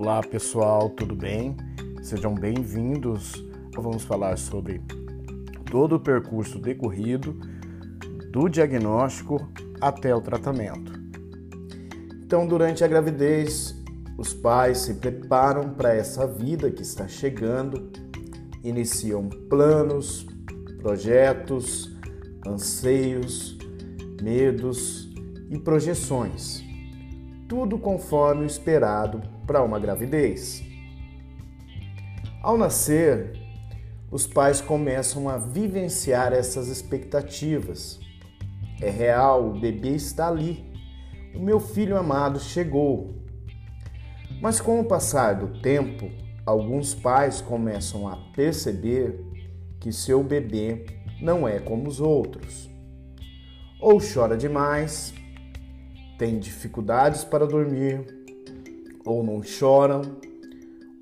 Olá pessoal, tudo bem? Sejam bem-vindos. Vamos falar sobre todo o percurso decorrido do diagnóstico até o tratamento. Então, durante a gravidez, os pais se preparam para essa vida que está chegando, iniciam planos, projetos, anseios, medos e projeções tudo conforme o esperado para uma gravidez. Ao nascer, os pais começam a vivenciar essas expectativas. É real, o bebê está ali. O meu filho amado chegou. Mas com o passar do tempo, alguns pais começam a perceber que seu bebê não é como os outros. Ou chora demais, têm dificuldades para dormir, ou não choram,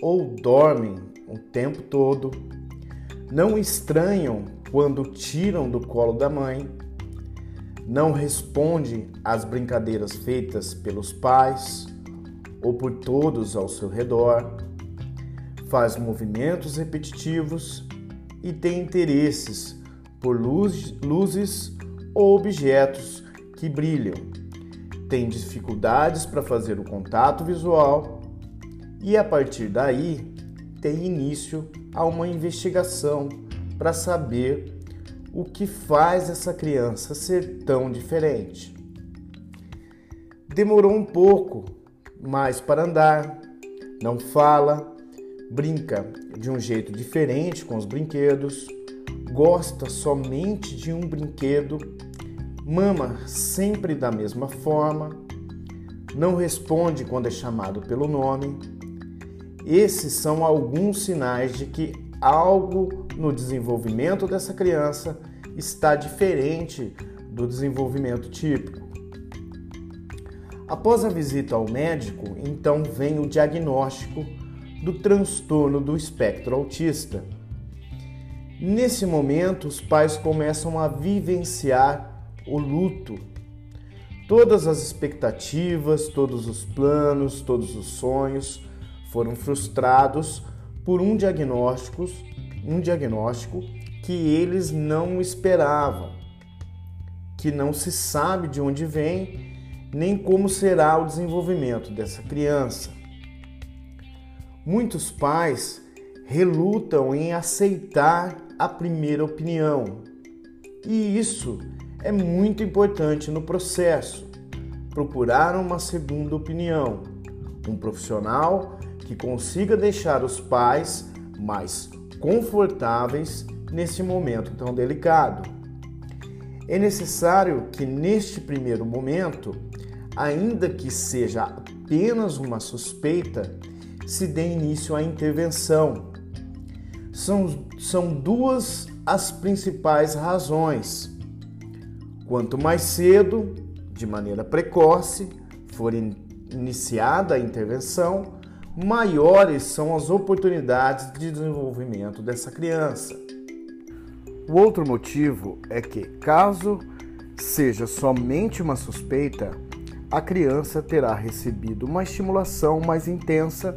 ou dormem o tempo todo, não estranham quando tiram do colo da mãe, não responde às brincadeiras feitas pelos pais ou por todos ao seu redor, faz movimentos repetitivos e tem interesses por luz, luzes ou objetos que brilham tem dificuldades para fazer o contato visual e a partir daí tem início a uma investigação para saber o que faz essa criança ser tão diferente. Demorou um pouco mais para andar, não fala, brinca de um jeito diferente com os brinquedos, gosta somente de um brinquedo mama sempre da mesma forma, não responde quando é chamado pelo nome. Esses são alguns sinais de que algo no desenvolvimento dessa criança está diferente do desenvolvimento típico. Após a visita ao médico, então vem o diagnóstico do transtorno do espectro autista. Nesse momento, os pais começam a vivenciar o luto. Todas as expectativas, todos os planos, todos os sonhos foram frustrados por um diagnóstico, um diagnóstico que eles não esperavam, que não se sabe de onde vem nem como será o desenvolvimento dessa criança. Muitos pais relutam em aceitar a primeira opinião, e isso é muito importante no processo. Procurar uma segunda opinião, um profissional que consiga deixar os pais mais confortáveis nesse momento tão delicado. É necessário que neste primeiro momento, ainda que seja apenas uma suspeita, se dê início à intervenção. São, são duas as principais razões Quanto mais cedo, de maneira precoce, for iniciada a intervenção, maiores são as oportunidades de desenvolvimento dessa criança. O outro motivo é que, caso seja somente uma suspeita, a criança terá recebido uma estimulação mais intensa,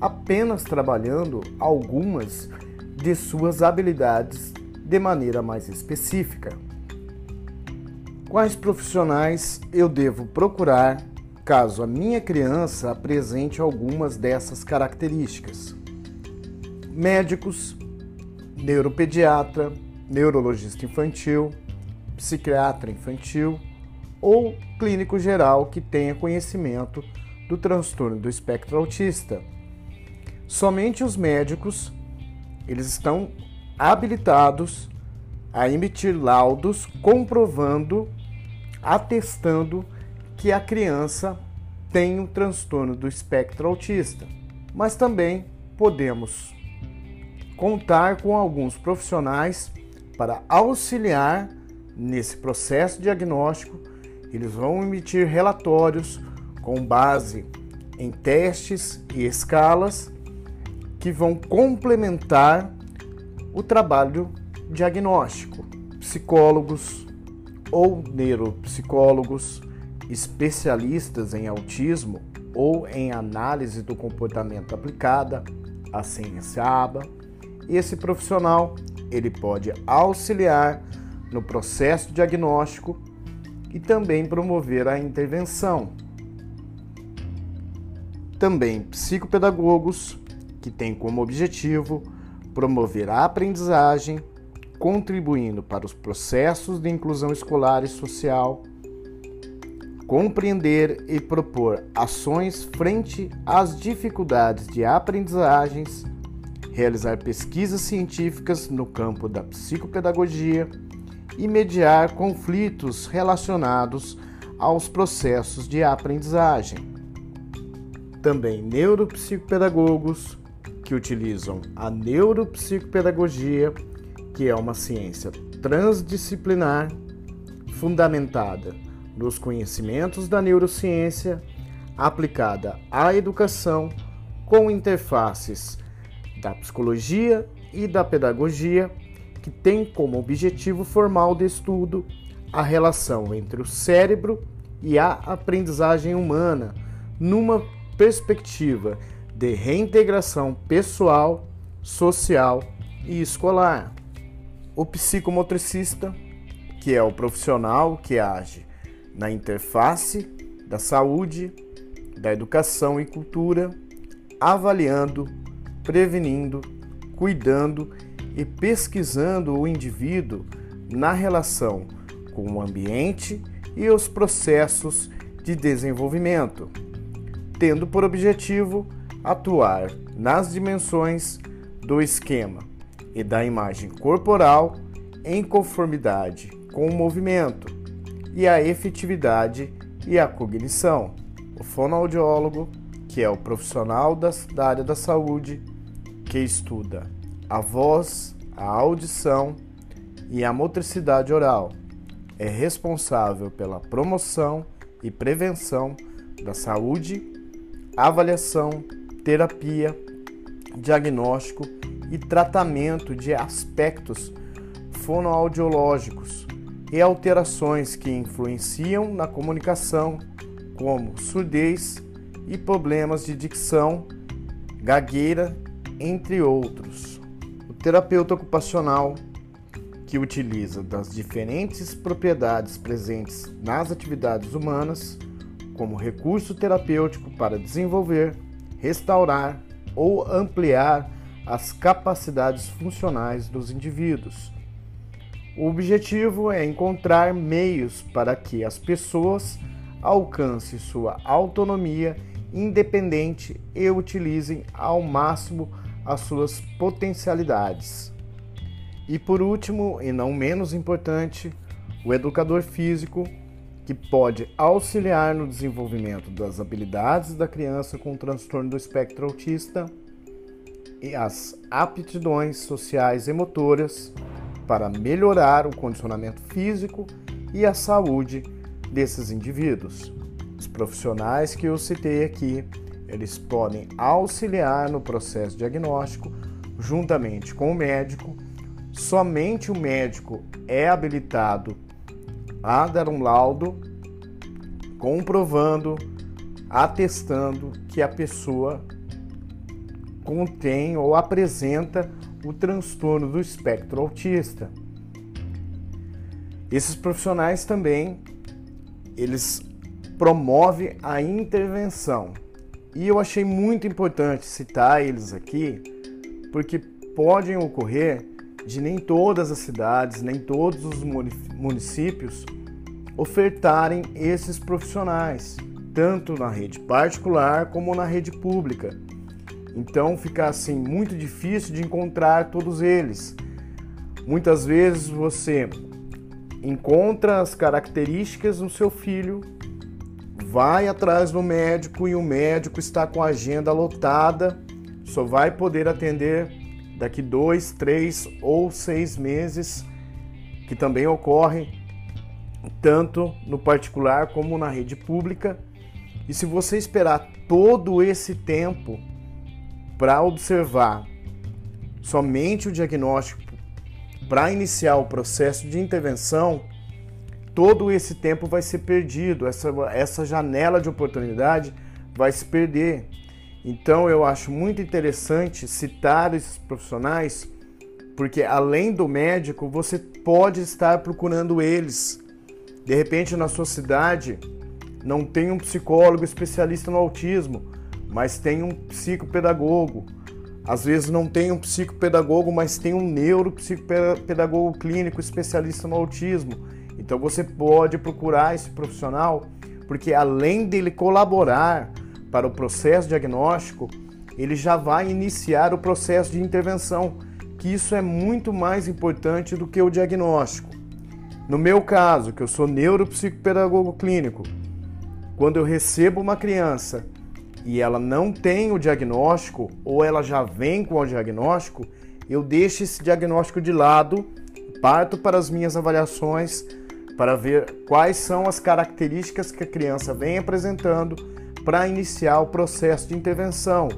apenas trabalhando algumas de suas habilidades de maneira mais específica. Quais profissionais eu devo procurar caso a minha criança apresente algumas dessas características? Médicos, neuropediatra, neurologista infantil, psiquiatra infantil ou clínico geral que tenha conhecimento do transtorno do espectro autista. Somente os médicos eles estão habilitados a emitir laudos comprovando atestando que a criança tem um transtorno do espectro autista, mas também podemos contar com alguns profissionais para auxiliar nesse processo diagnóstico. Eles vão emitir relatórios com base em testes e escalas que vão complementar o trabalho diagnóstico. Psicólogos, ou neuropsicólogos, especialistas em autismo, ou em análise do comportamento aplicada, a ciência ABA. Esse profissional ele pode auxiliar no processo diagnóstico e também promover a intervenção. Também psicopedagogos, que têm como objetivo promover a aprendizagem, contribuindo para os processos de inclusão escolar e social, compreender e propor ações frente às dificuldades de aprendizagens, realizar pesquisas científicas no campo da psicopedagogia e mediar conflitos relacionados aos processos de aprendizagem. Também neuropsicopedagogos que utilizam a neuropsicopedagogia, que é uma ciência transdisciplinar fundamentada nos conhecimentos da neurociência aplicada à educação com interfaces da psicologia e da pedagogia que tem como objetivo formal de estudo a relação entre o cérebro e a aprendizagem humana, numa perspectiva de reintegração pessoal, social e escolar. O psicomotricista, que é o profissional que age na interface da saúde, da educação e cultura, avaliando, prevenindo, cuidando e pesquisando o indivíduo na relação com o ambiente e os processos de desenvolvimento, tendo por objetivo atuar nas dimensões do esquema e da imagem corporal em conformidade com o movimento e a efetividade e a cognição. O fonoaudiólogo, que é o profissional da área da saúde que estuda a voz, a audição e a motricidade oral. É responsável pela promoção e prevenção da saúde, avaliação, terapia, diagnóstico e tratamento de aspectos fonoaudiológicos e alterações que influenciam na comunicação, como surdez e problemas de dicção, gagueira, entre outros. Terapeuta ocupacional que utiliza das diferentes propriedades presentes nas atividades humanas como recurso terapêutico para desenvolver, restaurar ou ampliar as capacidades funcionais dos indivíduos. O objetivo é encontrar meios para que as pessoas alcancem sua autonomia independente e utilizem ao máximo as suas potencialidades. E por último, e não menos importante, o educador físico, que pode auxiliar no desenvolvimento das habilidades da criança com transtorno do espectro autista as aptidões sociais e motoras para melhorar o condicionamento físico e a saúde desses indivíduos. Os profissionais que eu citei aqui eles podem auxiliar no processo diagnóstico juntamente com o médico. Somente o médico é habilitado a dar um laudo comprovando, atestando que a pessoa contém ou apresenta o transtorno do espectro autista. Esses profissionais também eles promovem a intervenção e eu achei muito importante citar eles aqui, porque podem ocorrer de nem todas as cidades, nem todos os municípios ofertarem esses profissionais, tanto na rede particular como na rede pública. Então fica assim muito difícil de encontrar todos eles. Muitas vezes você encontra as características no seu filho vai atrás do médico e o médico está com a agenda lotada, só vai poder atender daqui dois, três ou seis meses, que também ocorre tanto no particular como na rede pública. E se você esperar todo esse tempo para observar somente o diagnóstico, para iniciar o processo de intervenção, todo esse tempo vai ser perdido, essa, essa janela de oportunidade vai se perder. Então eu acho muito interessante citar esses profissionais, porque além do médico, você pode estar procurando eles. De repente na sua cidade não tem um psicólogo especialista no autismo, mas tem um psicopedagogo. Às vezes não tem um psicopedagogo, mas tem um neuropsicopedagogo clínico especialista no autismo. Então você pode procurar esse profissional, porque além dele colaborar para o processo diagnóstico, ele já vai iniciar o processo de intervenção, que isso é muito mais importante do que o diagnóstico. No meu caso, que eu sou neuropsicopedagogo clínico, quando eu recebo uma criança e ela não tem o diagnóstico ou ela já vem com o diagnóstico, eu deixo esse diagnóstico de lado, parto para as minhas avaliações para ver quais são as características que a criança vem apresentando para iniciar o processo de intervenção.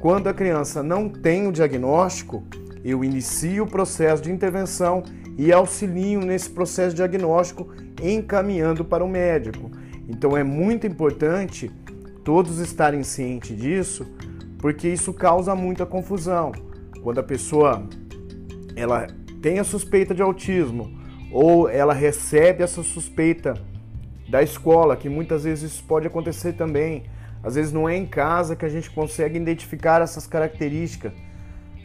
Quando a criança não tem o diagnóstico, eu inicio o processo de intervenção e auxilio nesse processo diagnóstico, encaminhando para o médico. Então é muito importante todos estarem cientes disso, porque isso causa muita confusão. Quando a pessoa ela tem a suspeita de autismo ou ela recebe essa suspeita da escola, que muitas vezes isso pode acontecer também. Às vezes não é em casa que a gente consegue identificar essas características.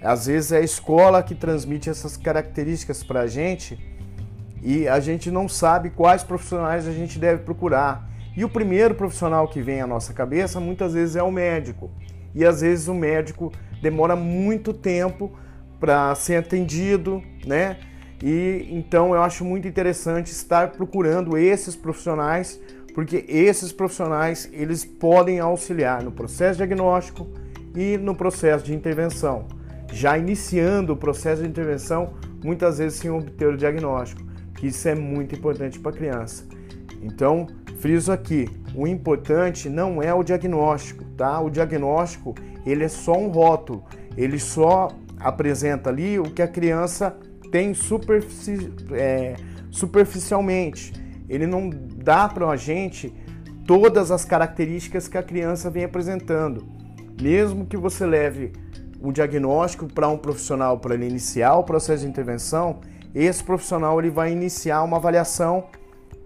Às vezes é a escola que transmite essas características para a gente e a gente não sabe quais profissionais a gente deve procurar. E o primeiro profissional que vem à nossa cabeça muitas vezes é o médico. E às vezes o médico demora muito tempo para ser atendido, né? E então eu acho muito interessante estar procurando esses profissionais, porque esses profissionais eles podem auxiliar no processo diagnóstico e no processo de intervenção. Já iniciando o processo de intervenção, muitas vezes sem obter o diagnóstico, que isso é muito importante para a criança. Então, friso aqui, o importante não é o diagnóstico, tá? O diagnóstico, ele é só um rótulo, ele só apresenta ali o que a criança tem superfici é, superficialmente. Ele não dá para a gente todas as características que a criança vem apresentando. Mesmo que você leve um diagnóstico para um profissional para ele iniciar o processo de intervenção, esse profissional ele vai iniciar uma avaliação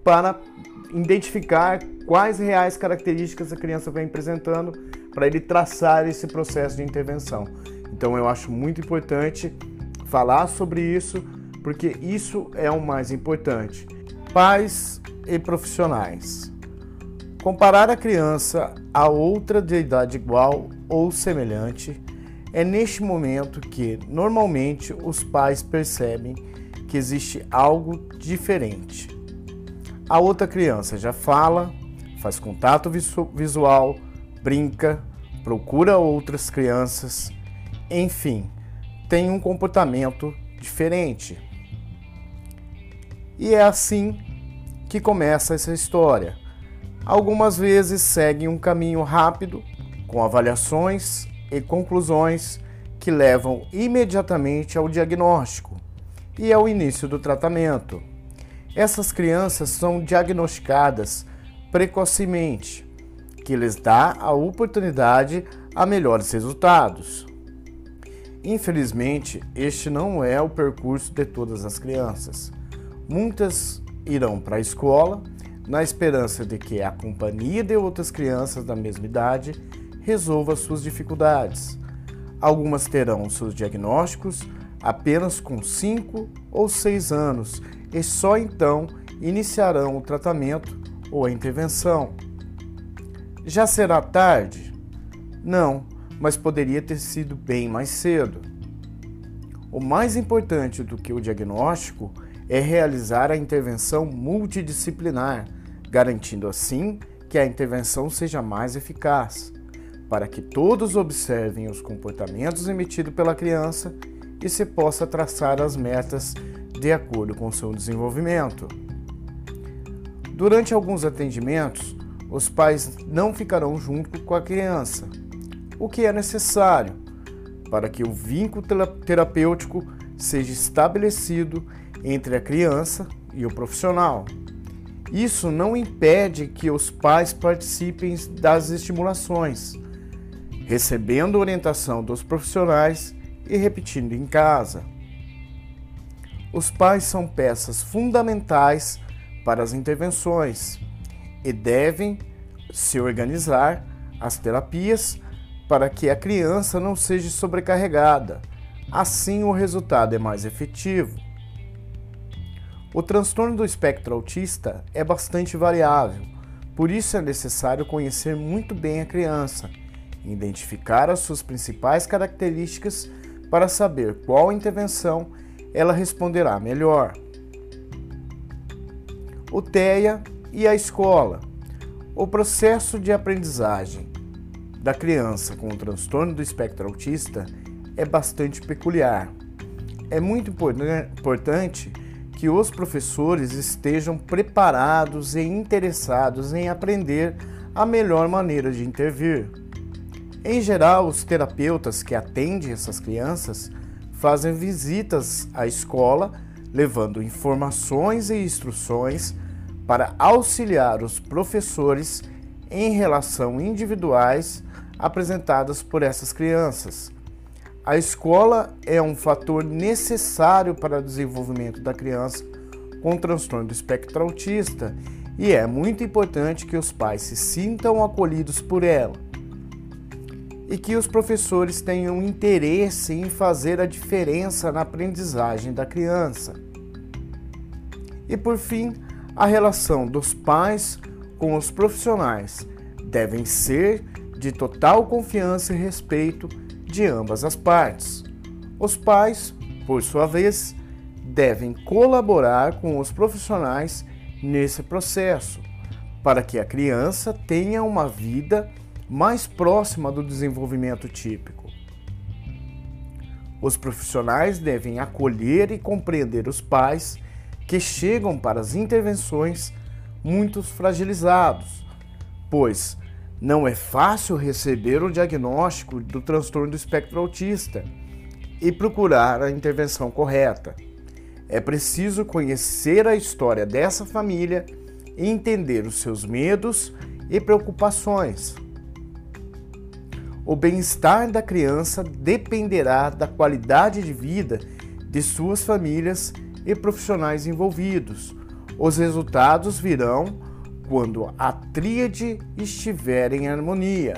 para identificar quais reais características a criança vem apresentando para ele traçar esse processo de intervenção. Então eu acho muito importante falar sobre isso, porque isso é o mais importante. Pais e profissionais. Comparar a criança a outra de idade igual ou semelhante é neste momento que normalmente os pais percebem que existe algo diferente. A outra criança já fala, faz contato visual, brinca, procura outras crianças, enfim, tem um comportamento diferente. E é assim que começa essa história. Algumas vezes seguem um caminho rápido, com avaliações e conclusões que levam imediatamente ao diagnóstico e ao início do tratamento. Essas crianças são diagnosticadas precocemente, que lhes dá a oportunidade a melhores resultados. Infelizmente, este não é o percurso de todas as crianças. Muitas irão para a escola na esperança de que a companhia de outras crianças da mesma idade resolva suas dificuldades. Algumas terão seus diagnósticos apenas com 5 ou 6 anos e só então iniciarão o tratamento ou a intervenção. Já será tarde? Não, mas poderia ter sido bem mais cedo. O mais importante do que o diagnóstico é realizar a intervenção multidisciplinar, garantindo assim que a intervenção seja mais eficaz, para que todos observem os comportamentos emitidos pela criança e se possa traçar as metas de acordo com seu desenvolvimento. Durante alguns atendimentos, os pais não ficarão junto com a criança o que é necessário para que o vínculo terapêutico seja estabelecido entre a criança e o profissional. Isso não impede que os pais participem das estimulações, recebendo orientação dos profissionais e repetindo em casa. Os pais são peças fundamentais para as intervenções e devem se organizar as terapias para que a criança não seja sobrecarregada. Assim, o resultado é mais efetivo. O transtorno do espectro autista é bastante variável, por isso é necessário conhecer muito bem a criança, identificar as suas principais características para saber qual intervenção ela responderá melhor. O TEA e a escola. O processo de aprendizagem da criança com o transtorno do espectro autista é bastante peculiar. É muito importante que os professores estejam preparados e interessados em aprender a melhor maneira de intervir. Em geral, os terapeutas que atendem essas crianças fazem visitas à escola, levando informações e instruções para auxiliar os professores em relação individuais apresentadas por essas crianças. A escola é um fator necessário para o desenvolvimento da criança com transtorno do espectro autista e é muito importante que os pais se sintam acolhidos por ela e que os professores tenham interesse em fazer a diferença na aprendizagem da criança. E por fim, a relação dos pais com os profissionais devem ser de total confiança e respeito de ambas as partes. Os pais, por sua vez, devem colaborar com os profissionais nesse processo, para que a criança tenha uma vida mais próxima do desenvolvimento típico. Os profissionais devem acolher e compreender os pais que chegam para as intervenções muito fragilizados, pois não é fácil receber o diagnóstico do transtorno do espectro autista e procurar a intervenção correta. É preciso conhecer a história dessa família e entender os seus medos e preocupações. O bem-estar da criança dependerá da qualidade de vida de suas famílias e profissionais envolvidos. Os resultados virão quando a tríade estiver em harmonia.